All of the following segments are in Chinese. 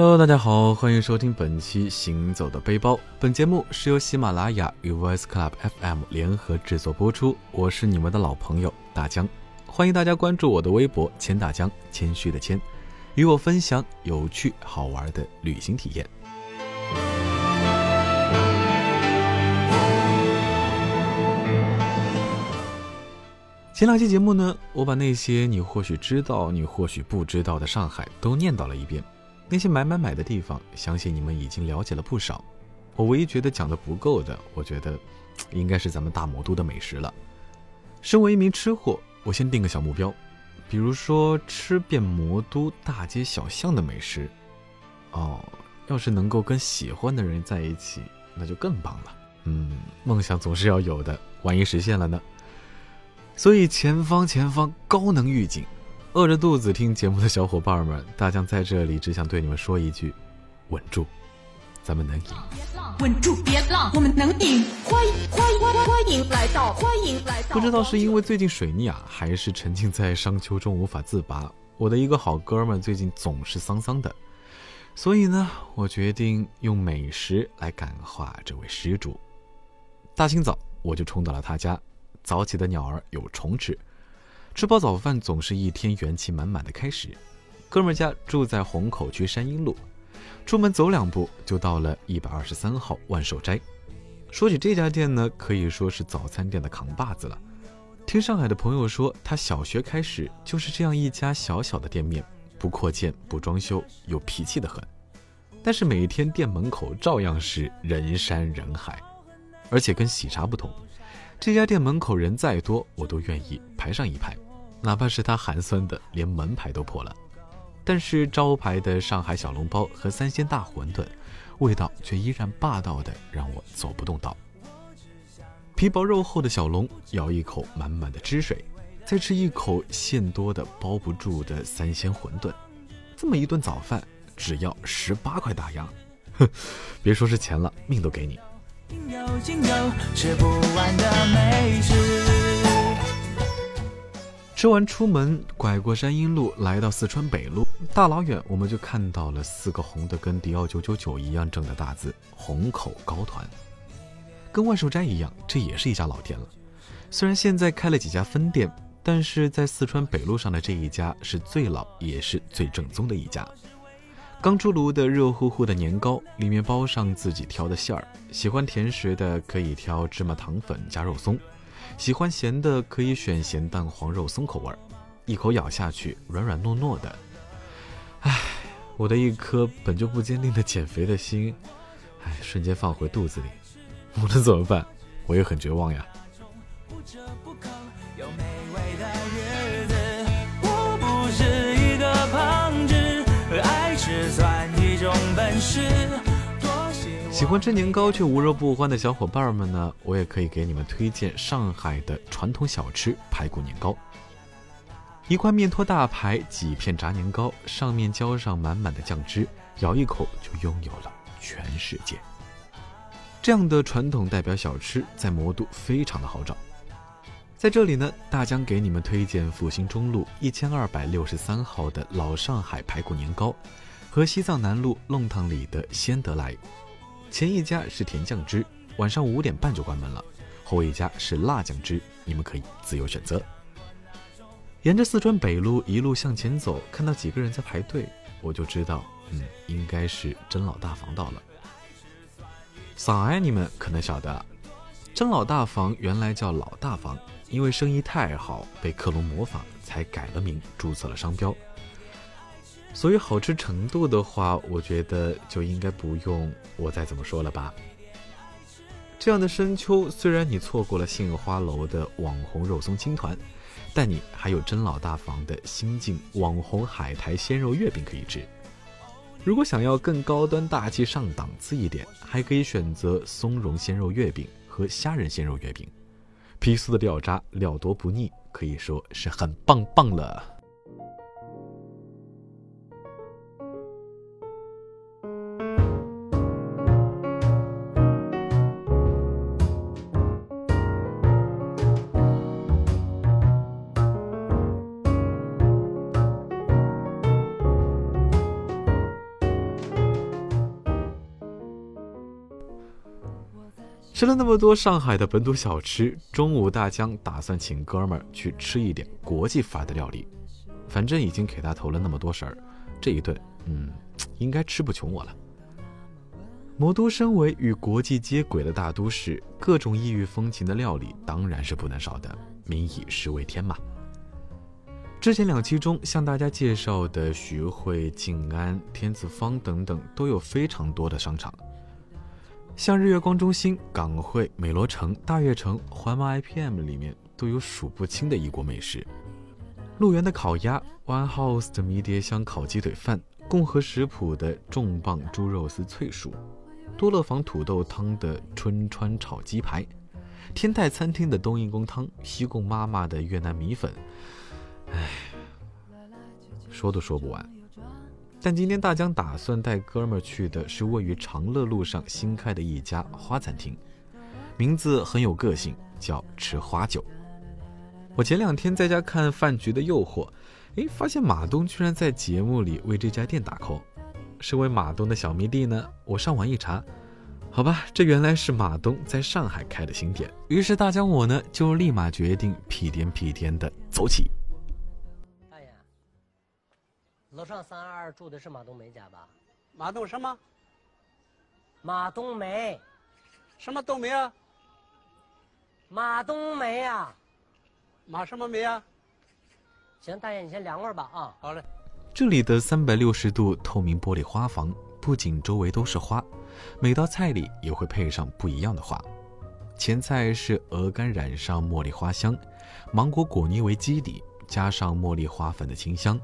Hello，大家好，欢迎收听本期《行走的背包》。本节目是由喜马拉雅与 Voice Club FM 联合制作播出。我是你们的老朋友大江，欢迎大家关注我的微博“千大江”，谦虚的谦，与我分享有趣好玩的旅行体验。前两期节目呢，我把那些你或许知道、你或许不知道的上海都念叨了一遍。那些买买买的地方，相信你们已经了解了不少。我唯一觉得讲的不够的，我觉得应该是咱们大魔都的美食了。身为一名吃货，我先定个小目标，比如说吃遍魔都大街小巷的美食。哦，要是能够跟喜欢的人在一起，那就更棒了。嗯，梦想总是要有的，万一实现了呢？所以前方前方高能预警。饿着肚子听节目的小伙伴们，大江在这里只想对你们说一句：稳住，咱们能赢。稳住，别浪，我们能赢。欢迎欢迎欢迎来到，欢迎来到。不知道是因为最近水逆啊，还是沉浸在商丘中无法自拔，我的一个好哥们最近总是丧丧的。所以呢，我决定用美食来感化这位施主。大清早我就冲到了他家，早起的鸟儿有虫吃。吃饱早饭总是一天元气满满的开始。哥们家住在虹口区山阴路，出门走两步就到了一百二十三号万寿斋。说起这家店呢，可以说是早餐店的扛把子了。听上海的朋友说，他小学开始就是这样一家小小的店面，不扩建不装修，有脾气的很。但是每天店门口照样是人山人海，而且跟喜茶不同，这家店门口人再多，我都愿意排上一排。哪怕是他寒酸的连门牌都破了，但是招牌的上海小笼包和三鲜大馄饨，味道却依然霸道的让我走不动道。皮薄肉厚的小笼，咬一口满满的汁水，再吃一口馅多的包不住的三鲜馄饨，这么一顿早饭只要十八块大洋，哼，别说是钱了，命都给你。有尽头吃不完的美食。吃完出门，拐过山阴路，来到四川北路，大老远我们就看到了四个红的跟迪奥九九九一样正的大字“虹口高团”。跟万寿斋一样，这也是一家老店了。虽然现在开了几家分店，但是在四川北路上的这一家是最老也是最正宗的一家。刚出炉的热乎乎的年糕，里面包上自己挑的馅儿，喜欢甜食的可以挑芝麻糖粉加肉松。喜欢咸的可以选咸蛋黄肉松口味儿，一口咬下去软软糯糯的。唉，我的一颗本就不坚定的减肥的心，唉，瞬间放回肚子里。我能怎么办？我也很绝望呀。是算一种本事喜欢吃年糕却无肉不欢的小伙伴们呢，我也可以给你们推荐上海的传统小吃排骨年糕。一块面托大排，几片炸年糕，上面浇上满满的酱汁，咬一口就拥有了全世界。这样的传统代表小吃在魔都非常的好找。在这里呢，大江给你们推荐复兴中路一千二百六十三号的老上海排骨年糕，和西藏南路弄堂里的仙得来。前一家是甜酱汁，晚上五点半就关门了；后一家是辣酱汁，你们可以自由选择。沿着四川北路一路向前走，看到几个人在排队，我就知道，嗯，应该是甄老大房到了。上海你们可能晓得，甄老大房原来叫老大房，因为生意太好，被克隆模仿，才改了名，注册了商标。所以好吃程度的话，我觉得就应该不用我再怎么说了吧。这样的深秋，虽然你错过了杏花楼的网红肉松青团，但你还有甄老大房的新晋网红海苔鲜肉月饼可以吃。如果想要更高端大气上档次一点，还可以选择松茸鲜肉月饼和虾仁鲜肉月饼，皮酥的料渣，料多不腻，可以说是很棒棒了。吃了那么多上海的本土小吃，中午大江打算请哥们儿去吃一点国际范儿的料理。反正已经给他投了那么多食儿，这一顿，嗯，应该吃不穷我了。魔都身为与国际接轨的大都市，各种异域风情的料理当然是不能少的。民以食为天嘛。之前两期中向大家介绍的徐汇、静安、天子坊等等，都有非常多的商场。像日月光中心、港汇、美罗城、大悦城、环贸 IPM 里面都有数不清的异国美食。鹿园的烤鸭，One House 的迷迭香烤鸡腿饭，共和食谱的重磅猪肉丝脆薯，多乐坊土豆汤的春川炒鸡排，天泰餐厅的冬阴功汤，西贡妈妈的越南米粉，唉，说都说不完。但今天大江打算带哥们儿去的是位于长乐路上新开的一家花餐厅，名字很有个性，叫吃花酒。我前两天在家看《饭局的诱惑》，诶，发现马东居然在节目里为这家店打 call。身为马东的小迷弟呢，我上网一查，好吧，这原来是马东在上海开的新店。于是大江我呢就立马决定屁颠屁颠的走起。楼上三二二住的是马冬梅家吧？马冬什么？马冬梅，什么冬梅啊？马冬梅啊？马什么梅啊？行，大爷你先凉快吧啊。好嘞。这里的三百六十度透明玻璃花房，不仅周围都是花，每道菜里也会配上不一样的花。前菜是鹅肝染上茉莉花香，芒果果泥为基底，加上茉莉花粉的清香。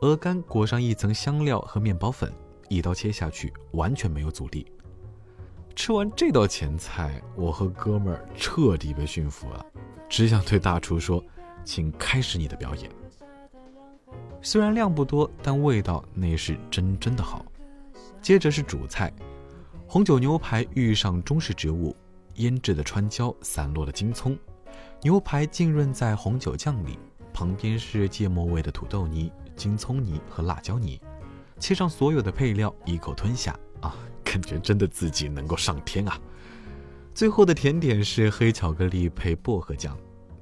鹅肝裹上一层香料和面包粉，一刀切下去完全没有阻力。吃完这道前菜，我和哥们儿彻底被驯服了，只想对大厨说：“请开始你的表演。”虽然量不多，但味道那是真真的好。接着是主菜，红酒牛排遇上中式植物，腌制的川椒散落了京葱，牛排浸润在红酒酱里，旁边是芥末味的土豆泥。金葱泥和辣椒泥，切上所有的配料，一口吞下啊，感觉真的自己能够上天啊！最后的甜点是黑巧克力配薄荷酱，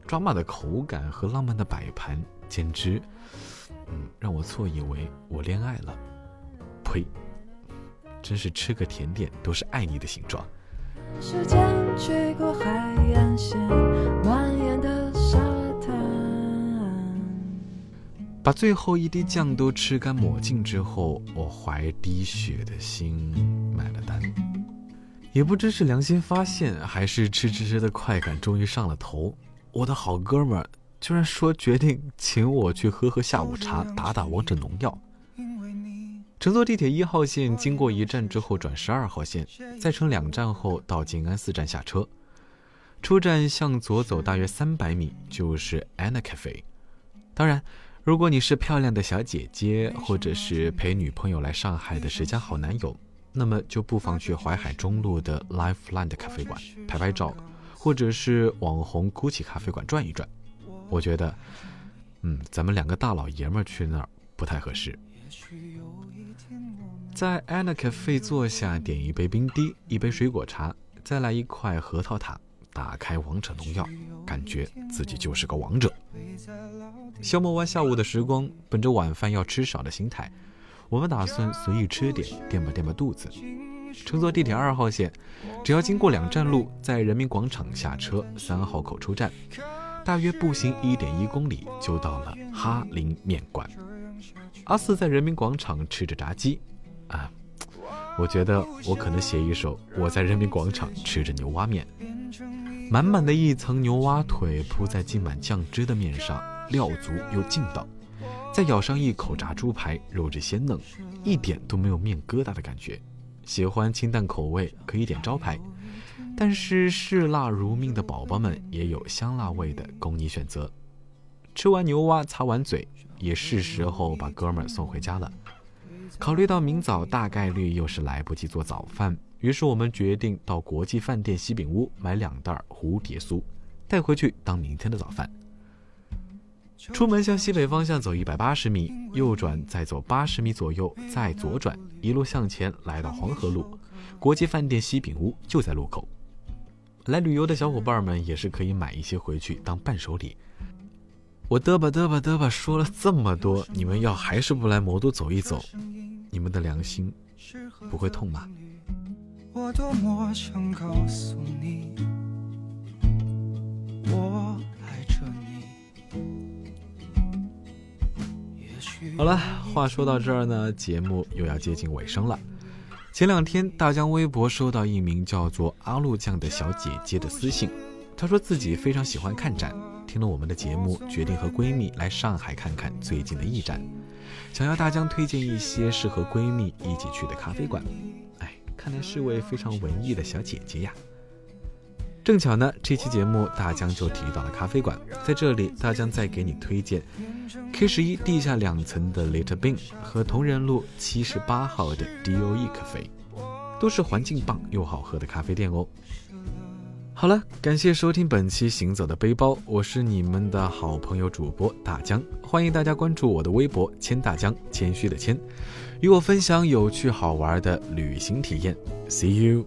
抓马的口感和浪漫的摆盘，简直，嗯，让我错以为我恋爱了。呸！真是吃个甜点都是爱你的形状。时间吹过海岸线，把最后一滴酱都吃干抹净之后，我怀滴血的心买了单。也不知是良心发现，还是吃吃吃的快感终于上了头，我的好哥们儿居然说决定请我去喝喝下午茶，打打王者荣耀。乘坐地铁一号线，经过一站之后转十二号线，再乘两站后到静安寺站下车。出站向左走大约三百米就是 Anna Cafe，当然。如果你是漂亮的小姐姐，或者是陪女朋友来上海的十佳好男友，那么就不妨去淮海中路的 Lifeland 咖啡馆拍拍照，或者是网红 Gucci 咖啡馆转一转。我觉得，嗯，咱们两个大老爷们儿去那儿不太合适。在 Anna Cafe 坐下，点一杯冰滴，一杯水果茶，再来一块核桃塔。打开王者荣耀，感觉自己就是个王者。消磨完下午的时光，本着晚饭要吃少的心态，我们打算随意吃点，垫吧垫吧肚子。乘坐地铁二号线，只要经过两站路，在人民广场下车，三号口出站，大约步行一点一公里就到了哈林面馆。阿四在人民广场吃着炸鸡，啊，我觉得我可能写一首我在人民广场吃着牛蛙面。满满的一层牛蛙腿铺在浸满酱汁的面上，料足又劲道。再咬上一口炸猪排，肉质鲜嫩，一点都没有面疙瘩的感觉。喜欢清淡口味可以点招牌，但是嗜辣如命的宝宝们也有香辣味的供你选择。吃完牛蛙，擦完嘴，也是时候把哥们儿送回家了。考虑到明早大概率又是来不及做早饭。于是我们决定到国际饭店西饼屋买两袋蝴蝶酥，带回去当明天的早饭。出门向西北方向走一百八十米，右转再走八十米左右，再左转，一路向前来到黄河路，国际饭店西饼屋就在路口。来旅游的小伙伴们也是可以买一些回去当伴手礼。我嘚吧嘚吧嘚吧说了这么多，你们要还是不来魔都走一走，你们的良心不会痛吗？我多么想告诉你，我爱着你。好了，话说到这儿呢，节目又要接近尾声了。前两天，大江微博收到一名叫做阿路酱的小姐姐的私信，她说自己非常喜欢看展。听了我们的节目，决定和闺蜜来上海看看最近的艺展，想要大江推荐一些适合闺蜜一起去的咖啡馆。哎，看来是位非常文艺的小姐姐呀。正巧呢，这期节目大江就提到了咖啡馆，在这里大江再给你推荐 K 十一地下两层的 Little Bean 和同仁路七十八号的 DOE 咖啡，都是环境棒又好喝的咖啡店哦。好了，感谢收听本期《行走的背包》，我是你们的好朋友主播大江，欢迎大家关注我的微博“谦大江”，谦虚的谦，与我分享有趣好玩的旅行体验。See you。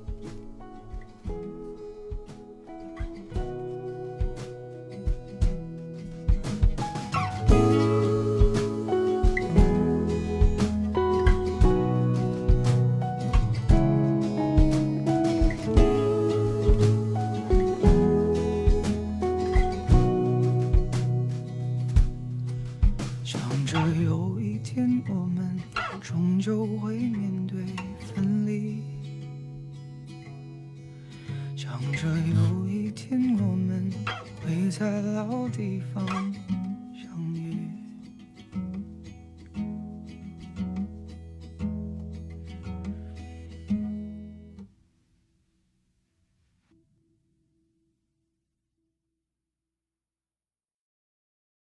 想着有一天我们会在老地方。